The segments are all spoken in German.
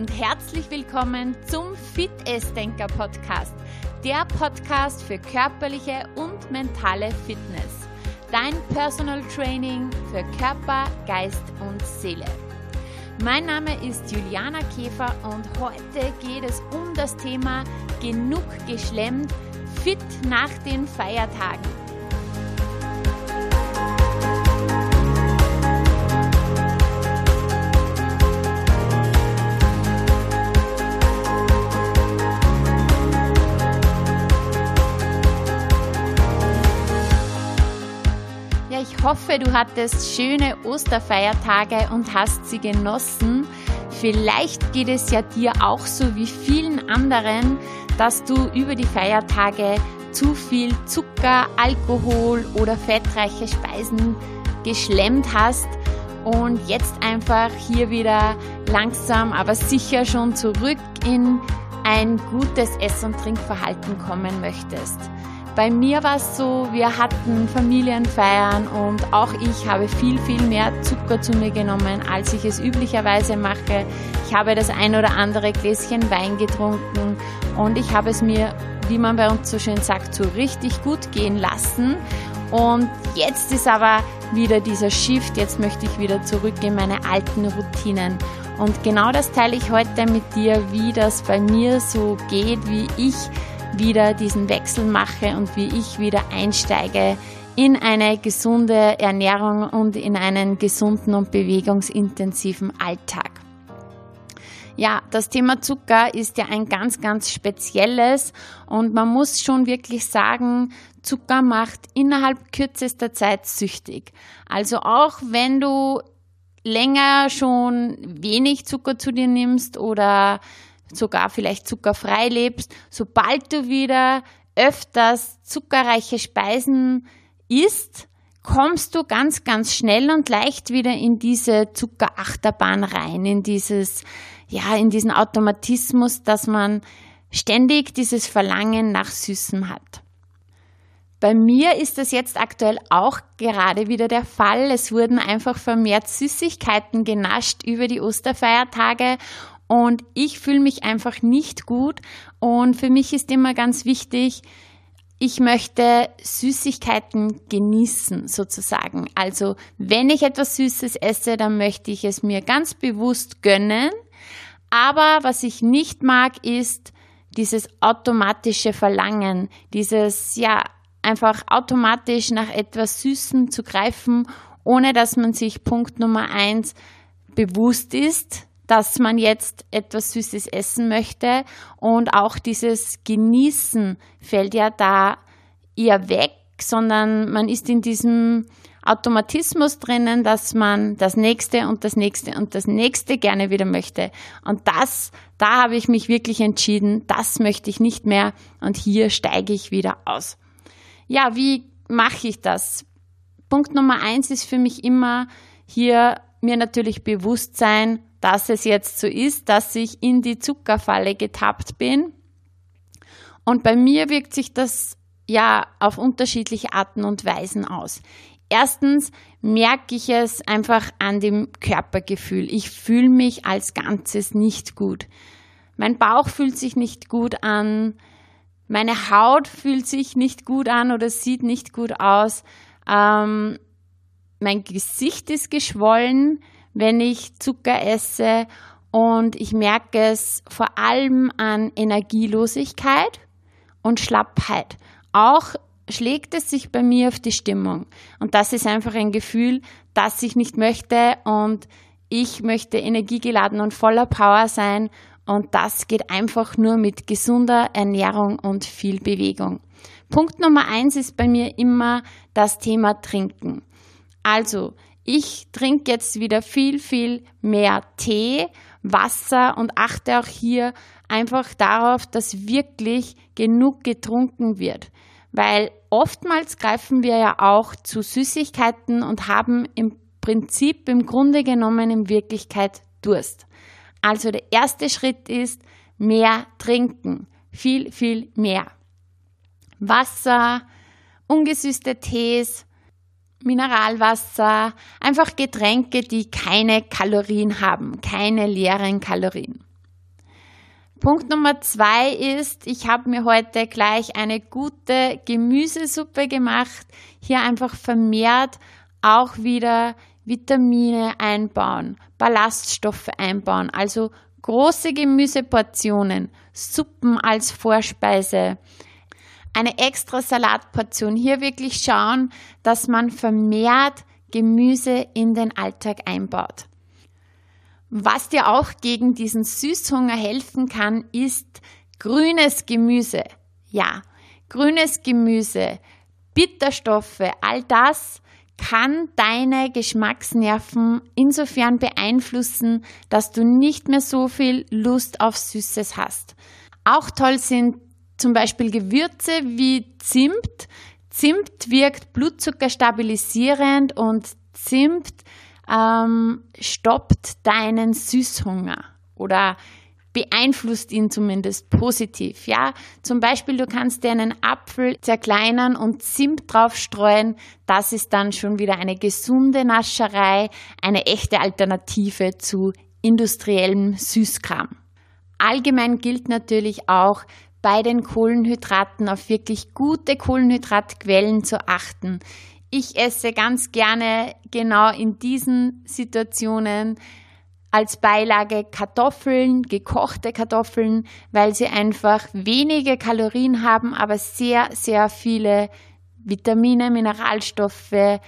und herzlich willkommen zum Fit Denker Podcast, der Podcast für körperliche und mentale Fitness. Dein Personal Training für Körper, Geist und Seele. Mein Name ist Juliana Käfer und heute geht es um das Thema Genug geschlemmt, fit nach den Feiertagen. Hoffe, du hattest schöne Osterfeiertage und hast sie genossen. Vielleicht geht es ja dir auch so wie vielen anderen, dass du über die Feiertage zu viel Zucker, Alkohol oder fettreiche Speisen geschlemmt hast und jetzt einfach hier wieder langsam, aber sicher schon zurück in ein gutes Ess- und Trinkverhalten kommen möchtest. Bei mir war es so, wir hatten Familienfeiern und auch ich habe viel, viel mehr Zucker zu mir genommen, als ich es üblicherweise mache. Ich habe das ein oder andere Gläschen Wein getrunken und ich habe es mir, wie man bei uns so schön sagt, so richtig gut gehen lassen. Und jetzt ist aber wieder dieser Shift, jetzt möchte ich wieder zurück in meine alten Routinen. Und genau das teile ich heute mit dir, wie das bei mir so geht, wie ich wieder diesen Wechsel mache und wie ich wieder einsteige in eine gesunde Ernährung und in einen gesunden und bewegungsintensiven Alltag. Ja, das Thema Zucker ist ja ein ganz, ganz spezielles und man muss schon wirklich sagen, Zucker macht innerhalb kürzester Zeit süchtig. Also auch wenn du länger schon wenig Zucker zu dir nimmst oder sogar vielleicht zuckerfrei lebst, sobald du wieder öfters zuckerreiche Speisen isst, kommst du ganz, ganz schnell und leicht wieder in diese Zuckerachterbahn rein, in dieses, ja, in diesen Automatismus, dass man ständig dieses Verlangen nach Süßem hat. Bei mir ist das jetzt aktuell auch gerade wieder der Fall. Es wurden einfach vermehrt Süßigkeiten genascht über die Osterfeiertage und ich fühle mich einfach nicht gut. Und für mich ist immer ganz wichtig, ich möchte Süßigkeiten genießen, sozusagen. Also, wenn ich etwas Süßes esse, dann möchte ich es mir ganz bewusst gönnen. Aber was ich nicht mag, ist dieses automatische Verlangen, dieses, ja, einfach automatisch nach etwas Süßem zu greifen, ohne dass man sich Punkt Nummer eins bewusst ist, dass man jetzt etwas Süßes essen möchte und auch dieses Genießen fällt ja da eher weg, sondern man ist in diesem Automatismus drinnen, dass man das nächste und das nächste und das nächste gerne wieder möchte. Und das, da habe ich mich wirklich entschieden, das möchte ich nicht mehr und hier steige ich wieder aus. Ja, wie mache ich das? Punkt Nummer eins ist für mich immer hier mir natürlich bewusst sein, dass es jetzt so ist, dass ich in die Zuckerfalle getappt bin. Und bei mir wirkt sich das ja auf unterschiedliche Arten und Weisen aus. Erstens merke ich es einfach an dem Körpergefühl. Ich fühle mich als Ganzes nicht gut. Mein Bauch fühlt sich nicht gut an. Meine Haut fühlt sich nicht gut an oder sieht nicht gut aus. Ähm, mein Gesicht ist geschwollen wenn ich Zucker esse und ich merke es vor allem an Energielosigkeit und Schlappheit. Auch schlägt es sich bei mir auf die Stimmung. Und das ist einfach ein Gefühl, das ich nicht möchte und ich möchte energiegeladen und voller Power sein und das geht einfach nur mit gesunder Ernährung und viel Bewegung. Punkt Nummer eins ist bei mir immer das Thema Trinken. Also, ich trinke jetzt wieder viel, viel mehr Tee, Wasser und achte auch hier einfach darauf, dass wirklich genug getrunken wird. Weil oftmals greifen wir ja auch zu Süßigkeiten und haben im Prinzip im Grunde genommen in Wirklichkeit Durst. Also der erste Schritt ist mehr trinken. Viel, viel mehr. Wasser, ungesüßte Tees, Mineralwasser, einfach Getränke, die keine Kalorien haben, keine leeren Kalorien. Punkt Nummer zwei ist, ich habe mir heute gleich eine gute Gemüsesuppe gemacht. Hier einfach vermehrt auch wieder Vitamine einbauen, Ballaststoffe einbauen, also große Gemüseportionen, Suppen als Vorspeise, eine extra Salatportion. Hier wirklich schauen, dass man vermehrt Gemüse in den Alltag einbaut. Was dir auch gegen diesen Süßhunger helfen kann, ist grünes Gemüse. Ja, grünes Gemüse, Bitterstoffe, all das kann deine Geschmacksnerven insofern beeinflussen, dass du nicht mehr so viel Lust auf Süßes hast. Auch toll sind zum Beispiel Gewürze wie Zimt. Zimt wirkt Blutzucker stabilisierend und Zimt ähm, stoppt deinen Süßhunger oder beeinflusst ihn zumindest positiv. Ja, zum Beispiel du kannst dir einen Apfel zerkleinern und Zimt drauf streuen. Das ist dann schon wieder eine gesunde Nascherei, eine echte Alternative zu industriellem Süßkram. Allgemein gilt natürlich auch, bei den Kohlenhydraten auf wirklich gute Kohlenhydratquellen zu achten. Ich esse ganz gerne genau in diesen Situationen als Beilage Kartoffeln, gekochte Kartoffeln, weil sie einfach wenige Kalorien haben, aber sehr, sehr viele Vitamine, Mineralstoffe,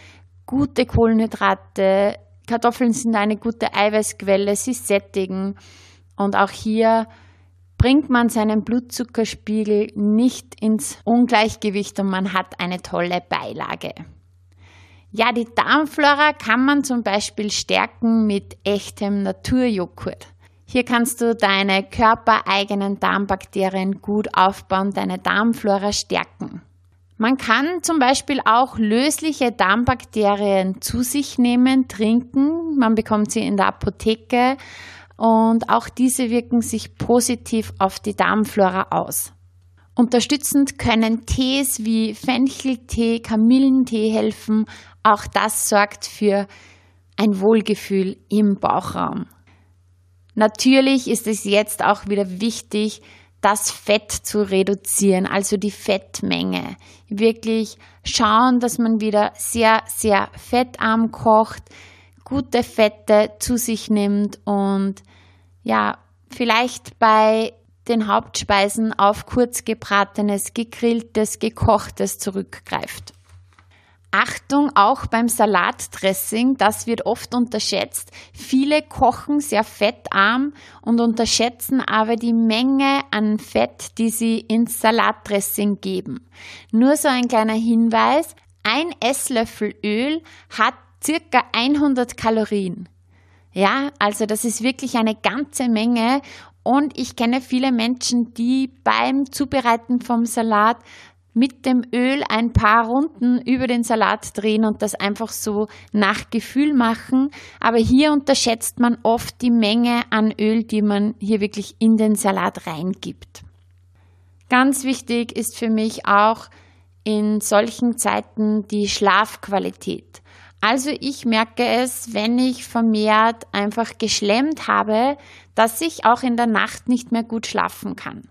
gute Kohlenhydrate. Kartoffeln sind eine gute Eiweißquelle, sie sättigen. Und auch hier bringt man seinen Blutzuckerspiegel nicht ins Ungleichgewicht und man hat eine tolle Beilage. Ja, die Darmflora kann man zum Beispiel stärken mit echtem Naturjoghurt. Hier kannst du deine körpereigenen Darmbakterien gut aufbauen, deine Darmflora stärken. Man kann zum Beispiel auch lösliche Darmbakterien zu sich nehmen, trinken. Man bekommt sie in der Apotheke und auch diese wirken sich positiv auf die Darmflora aus. Unterstützend können Tees wie Fencheltee, Kamillentee helfen. Auch das sorgt für ein Wohlgefühl im Bauchraum. Natürlich ist es jetzt auch wieder wichtig, das Fett zu reduzieren, also die Fettmenge. Wirklich schauen, dass man wieder sehr, sehr fettarm kocht, gute Fette zu sich nimmt und ja, vielleicht bei den Hauptspeisen auf kurzgebratenes, gegrilltes, gekochtes zurückgreift. Achtung auch beim Salatdressing, das wird oft unterschätzt. Viele kochen sehr fettarm und unterschätzen aber die Menge an Fett, die sie ins Salatdressing geben. Nur so ein kleiner Hinweis, ein Esslöffel Öl hat circa 100 Kalorien. Ja, also das ist wirklich eine ganze Menge und ich kenne viele Menschen, die beim Zubereiten vom Salat mit dem Öl ein paar Runden über den Salat drehen und das einfach so nach Gefühl machen. Aber hier unterschätzt man oft die Menge an Öl, die man hier wirklich in den Salat reingibt. Ganz wichtig ist für mich auch in solchen Zeiten die Schlafqualität. Also ich merke es, wenn ich vermehrt einfach geschlemmt habe, dass ich auch in der Nacht nicht mehr gut schlafen kann.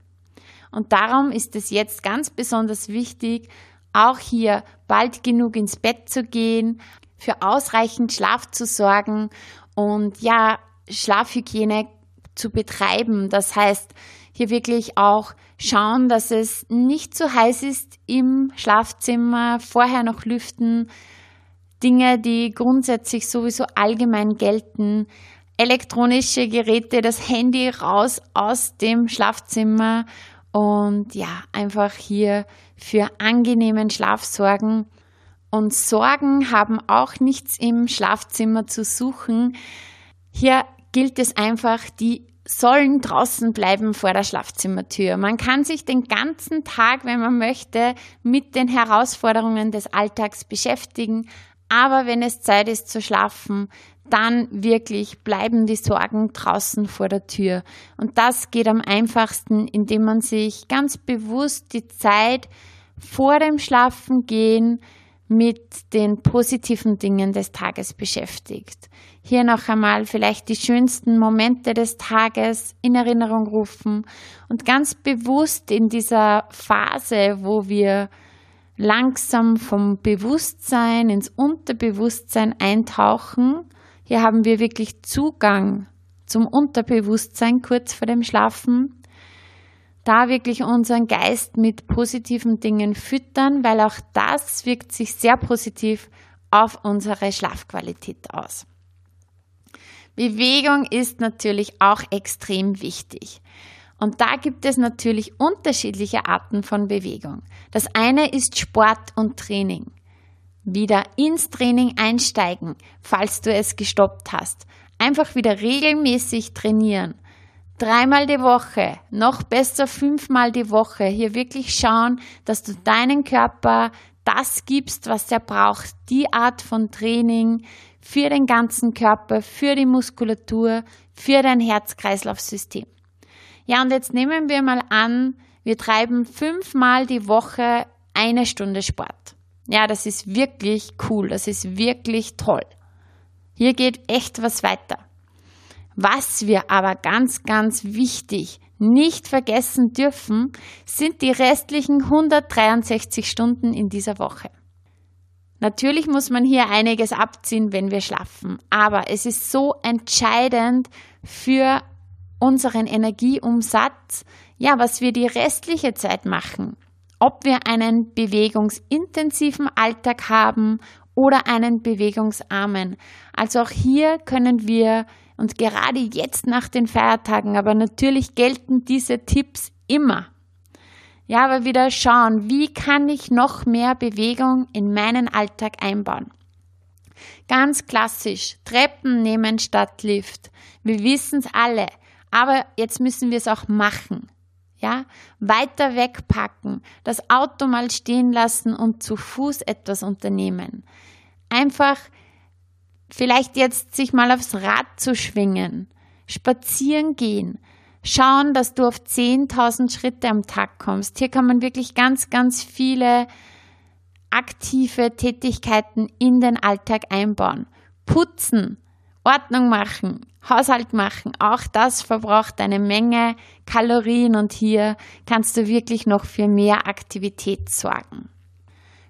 Und darum ist es jetzt ganz besonders wichtig, auch hier bald genug ins Bett zu gehen, für ausreichend Schlaf zu sorgen und ja, Schlafhygiene zu betreiben. Das heißt, hier wirklich auch schauen, dass es nicht zu heiß ist im Schlafzimmer, vorher noch lüften, Dinge, die grundsätzlich sowieso allgemein gelten. Elektronische Geräte, das Handy raus aus dem Schlafzimmer und ja, einfach hier für angenehmen Schlaf sorgen. Und Sorgen haben auch nichts im Schlafzimmer zu suchen. Hier gilt es einfach, die sollen draußen bleiben vor der Schlafzimmertür. Man kann sich den ganzen Tag, wenn man möchte, mit den Herausforderungen des Alltags beschäftigen, aber wenn es Zeit ist zu schlafen, dann wirklich bleiben die Sorgen draußen vor der Tür. Und das geht am einfachsten, indem man sich ganz bewusst die Zeit vor dem Schlafengehen mit den positiven Dingen des Tages beschäftigt. Hier noch einmal vielleicht die schönsten Momente des Tages in Erinnerung rufen und ganz bewusst in dieser Phase, wo wir langsam vom Bewusstsein ins Unterbewusstsein eintauchen. Hier haben wir wirklich Zugang zum Unterbewusstsein kurz vor dem Schlafen da wirklich unseren Geist mit positiven Dingen füttern, weil auch das wirkt sich sehr positiv auf unsere Schlafqualität aus. Bewegung ist natürlich auch extrem wichtig. Und da gibt es natürlich unterschiedliche Arten von Bewegung. Das eine ist Sport und Training. Wieder ins Training einsteigen, falls du es gestoppt hast. Einfach wieder regelmäßig trainieren dreimal die Woche, noch besser fünfmal die Woche, hier wirklich schauen, dass du deinen Körper das gibst, was er braucht, die Art von Training für den ganzen Körper, für die Muskulatur, für dein Herz-Kreislauf-System. Ja, und jetzt nehmen wir mal an, wir treiben fünfmal die Woche eine Stunde Sport. Ja, das ist wirklich cool, das ist wirklich toll. Hier geht echt was weiter. Was wir aber ganz, ganz wichtig nicht vergessen dürfen, sind die restlichen 163 Stunden in dieser Woche. Natürlich muss man hier einiges abziehen, wenn wir schlafen, aber es ist so entscheidend für unseren Energieumsatz, ja, was wir die restliche Zeit machen. Ob wir einen bewegungsintensiven Alltag haben oder einen bewegungsarmen. Also auch hier können wir und gerade jetzt nach den Feiertagen, aber natürlich gelten diese Tipps immer. Ja, aber wieder schauen, wie kann ich noch mehr Bewegung in meinen Alltag einbauen? Ganz klassisch, Treppen nehmen statt Lift. Wir wissen es alle, aber jetzt müssen wir es auch machen. Ja, weiter wegpacken, das Auto mal stehen lassen und zu Fuß etwas unternehmen. Einfach vielleicht jetzt sich mal aufs Rad zu schwingen, spazieren gehen, schauen, dass du auf 10.000 Schritte am Tag kommst. Hier kann man wirklich ganz, ganz viele aktive Tätigkeiten in den Alltag einbauen. Putzen, Ordnung machen, Haushalt machen, auch das verbraucht eine Menge Kalorien und hier kannst du wirklich noch für mehr Aktivität sorgen.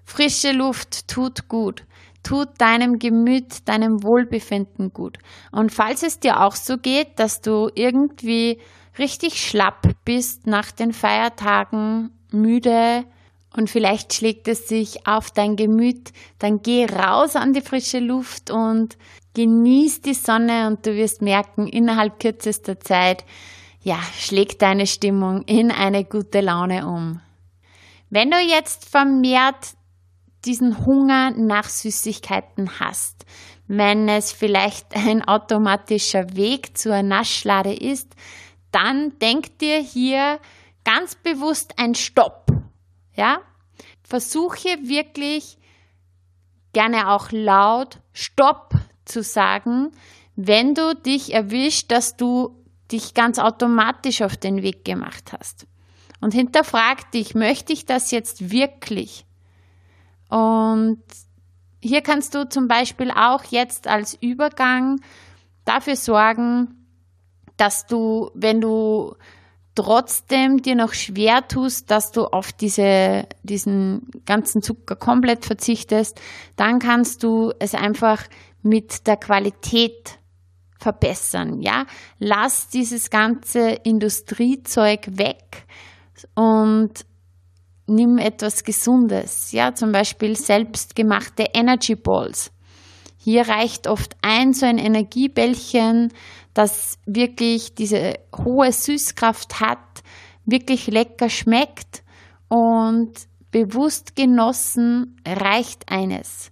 Frische Luft tut gut tut deinem Gemüt, deinem Wohlbefinden gut. Und falls es dir auch so geht, dass du irgendwie richtig schlapp bist nach den Feiertagen, müde und vielleicht schlägt es sich auf dein Gemüt, dann geh raus an die frische Luft und genieß die Sonne und du wirst merken, innerhalb kürzester Zeit, ja, schlägt deine Stimmung in eine gute Laune um. Wenn du jetzt vermehrt diesen Hunger nach Süßigkeiten hast, wenn es vielleicht ein automatischer Weg zur Naschlade ist, dann denk dir hier ganz bewusst ein Stopp. Ja? Versuche wirklich gerne auch laut Stopp zu sagen, wenn du dich erwischt, dass du dich ganz automatisch auf den Weg gemacht hast. Und hinterfrag dich, möchte ich das jetzt wirklich? Und hier kannst du zum Beispiel auch jetzt als Übergang dafür sorgen, dass du, wenn du trotzdem dir noch schwer tust, dass du auf diese, diesen ganzen Zucker komplett verzichtest, dann kannst du es einfach mit der Qualität verbessern, ja. Lass dieses ganze Industriezeug weg und nimm etwas Gesundes, ja, zum Beispiel selbstgemachte Energy Balls. Hier reicht oft ein so ein Energiebällchen, das wirklich diese hohe Süßkraft hat, wirklich lecker schmeckt und bewusst genossen reicht eines.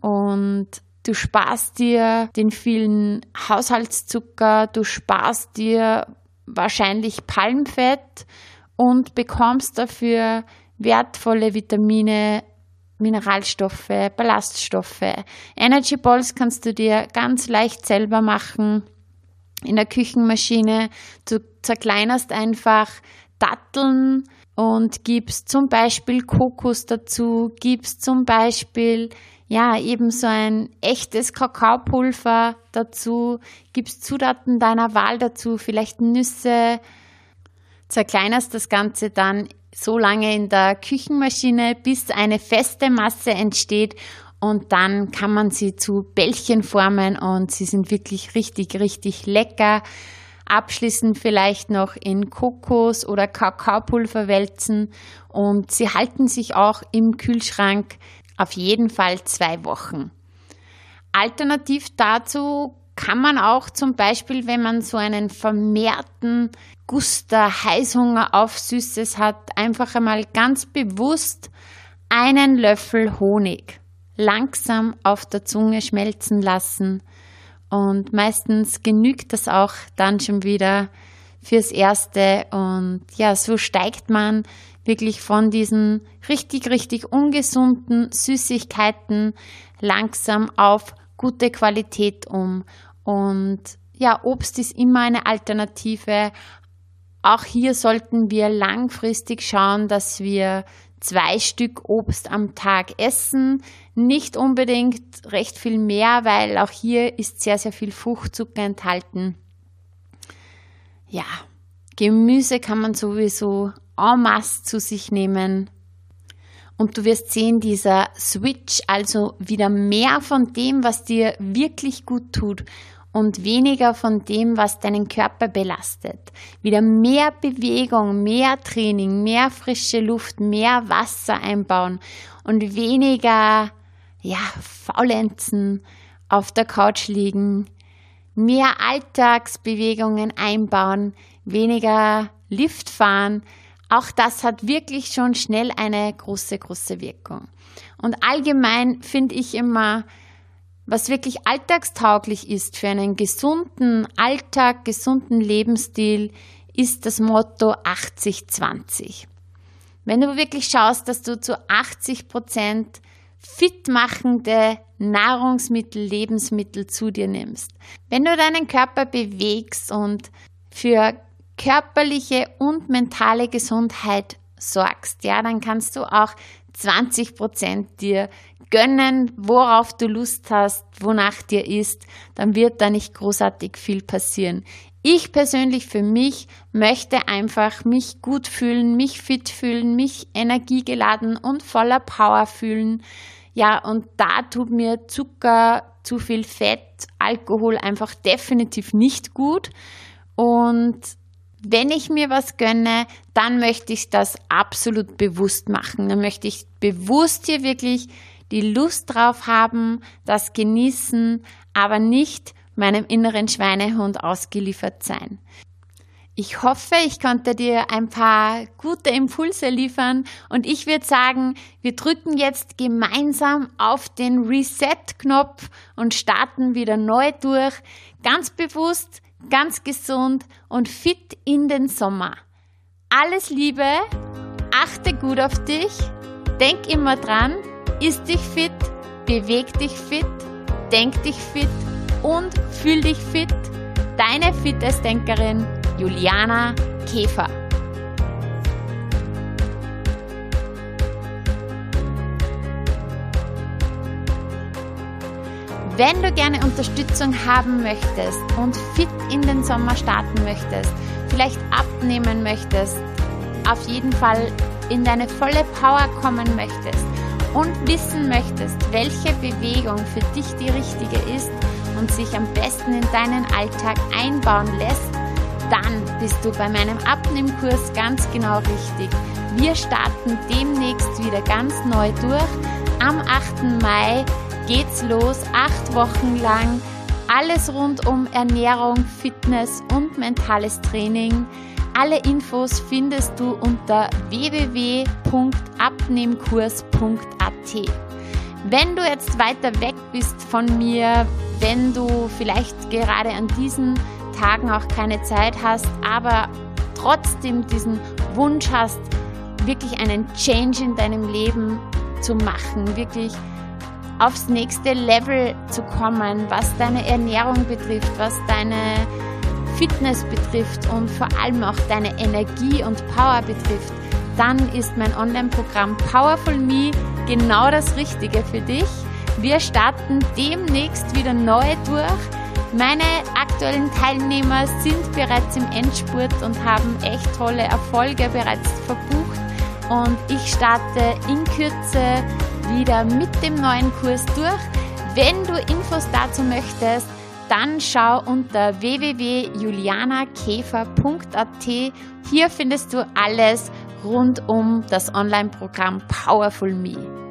Und du sparst dir den vielen Haushaltszucker, du sparst dir wahrscheinlich Palmfett und bekommst dafür wertvolle Vitamine, Mineralstoffe, Ballaststoffe. Energy Balls kannst du dir ganz leicht selber machen in der Küchenmaschine. Du zerkleinerst einfach Datteln und gibst zum Beispiel Kokos dazu, gibst zum Beispiel ja eben so ein echtes Kakaopulver dazu, gibst Zutaten deiner Wahl dazu, vielleicht Nüsse, zerkleinerst das Ganze dann so lange in der Küchenmaschine, bis eine feste Masse entsteht und dann kann man sie zu Bällchen formen und sie sind wirklich richtig, richtig lecker abschließend vielleicht noch in Kokos oder Kakaopulver wälzen und sie halten sich auch im Kühlschrank auf jeden Fall zwei Wochen. Alternativ dazu kann man auch zum Beispiel, wenn man so einen vermehrten Guster, Heißhunger auf Süßes hat, einfach einmal ganz bewusst einen Löffel Honig langsam auf der Zunge schmelzen lassen und meistens genügt das auch dann schon wieder fürs Erste. Und ja, so steigt man wirklich von diesen richtig, richtig ungesunden Süßigkeiten langsam auf gute Qualität um. Und ja, Obst ist immer eine Alternative. Auch hier sollten wir langfristig schauen, dass wir zwei Stück Obst am Tag essen. Nicht unbedingt recht viel mehr, weil auch hier ist sehr, sehr viel Fruchtzucker enthalten. Ja, Gemüse kann man sowieso en masse zu sich nehmen. Und du wirst sehen, dieser Switch, also wieder mehr von dem, was dir wirklich gut tut und weniger von dem, was deinen Körper belastet. Wieder mehr Bewegung, mehr Training, mehr frische Luft, mehr Wasser einbauen und weniger, ja, faulenzen, auf der Couch liegen, mehr Alltagsbewegungen einbauen, weniger Lift fahren. Auch das hat wirklich schon schnell eine große, große Wirkung. Und allgemein finde ich immer, was wirklich alltagstauglich ist für einen gesunden Alltag, gesunden Lebensstil, ist das Motto 80-20. Wenn du wirklich schaust, dass du zu 80 Prozent fitmachende Nahrungsmittel, Lebensmittel zu dir nimmst. Wenn du deinen Körper bewegst und für körperliche und mentale Gesundheit sorgst, ja, dann kannst du auch 20 Prozent dir gönnen, worauf du Lust hast, wonach dir ist, dann wird da nicht großartig viel passieren. Ich persönlich für mich möchte einfach mich gut fühlen, mich fit fühlen, mich energiegeladen und voller Power fühlen. Ja, und da tut mir Zucker, zu viel Fett, Alkohol einfach definitiv nicht gut. Und wenn ich mir was gönne, dann möchte ich das absolut bewusst machen. Dann möchte ich bewusst hier wirklich die Lust drauf haben, das genießen, aber nicht meinem inneren Schweinehund ausgeliefert sein. Ich hoffe, ich konnte dir ein paar gute Impulse liefern und ich würde sagen, wir drücken jetzt gemeinsam auf den Reset-Knopf und starten wieder neu durch, ganz bewusst, ganz gesund und fit in den Sommer. Alles Liebe, achte gut auf dich, denk immer dran, Ist dich fit, beweg dich fit, denk dich fit und fühl dich fit. Deine Fitnessdenkerin Juliana Käfer. Wenn du gerne Unterstützung haben möchtest und fit in den Sommer starten möchtest, vielleicht abnehmen möchtest, auf jeden Fall in deine volle Power kommen möchtest und wissen möchtest, welche Bewegung für dich die richtige ist und sich am besten in deinen Alltag einbauen lässt, dann bist du bei meinem Abnehmkurs ganz genau richtig. Wir starten demnächst wieder ganz neu durch. Am 8. Mai geht's los, acht Wochen lang. Alles rund um Ernährung, Fitness und mentales Training. Alle Infos findest du unter www.abnehmkurs.at. Wenn du jetzt weiter weg bist von mir, wenn du vielleicht gerade an diesen Tagen auch keine Zeit hast, aber trotzdem diesen Wunsch hast, wirklich einen Change in deinem Leben zu machen, wirklich aufs nächste Level zu kommen, was deine Ernährung betrifft, was deine Fitness betrifft und vor allem auch deine Energie und Power betrifft, dann ist mein Online-Programm Powerful Me genau das Richtige für dich. Wir starten demnächst wieder neu durch. Meine aktuellen Teilnehmer sind bereits im Endspurt und haben echt tolle Erfolge bereits verbucht. Und ich starte in Kürze wieder mit dem neuen Kurs durch. Wenn du Infos dazu möchtest, dann schau unter www.julianakäfer.at. Hier findest du alles rund um das Online-Programm Powerful Me.